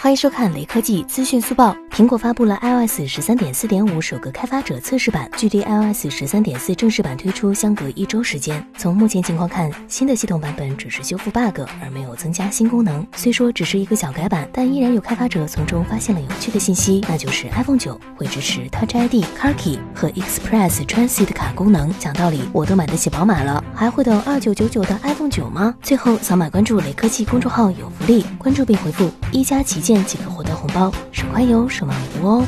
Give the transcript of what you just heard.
欢迎收看雷科技资讯速报。苹果发布了 iOS 十三点四点五首个开发者测试版，距离 iOS 十三点四正式版推出相隔一周时间。从目前情况看，新的系统版本只是修复 bug，而没有增加新功能。虽说只是一个小改版，但依然有开发者从中发现了有趣的信息，那就是 iPhone 九会支持 Touch ID、Car Key 和 Express Transit 卡功能。讲道理，我都买得起宝马了，还会等二九九九的 iPhone 九吗？最后扫码关注雷科技公众号有福利，关注并回复一加旗即可获得红包，手快有，手慢无哦。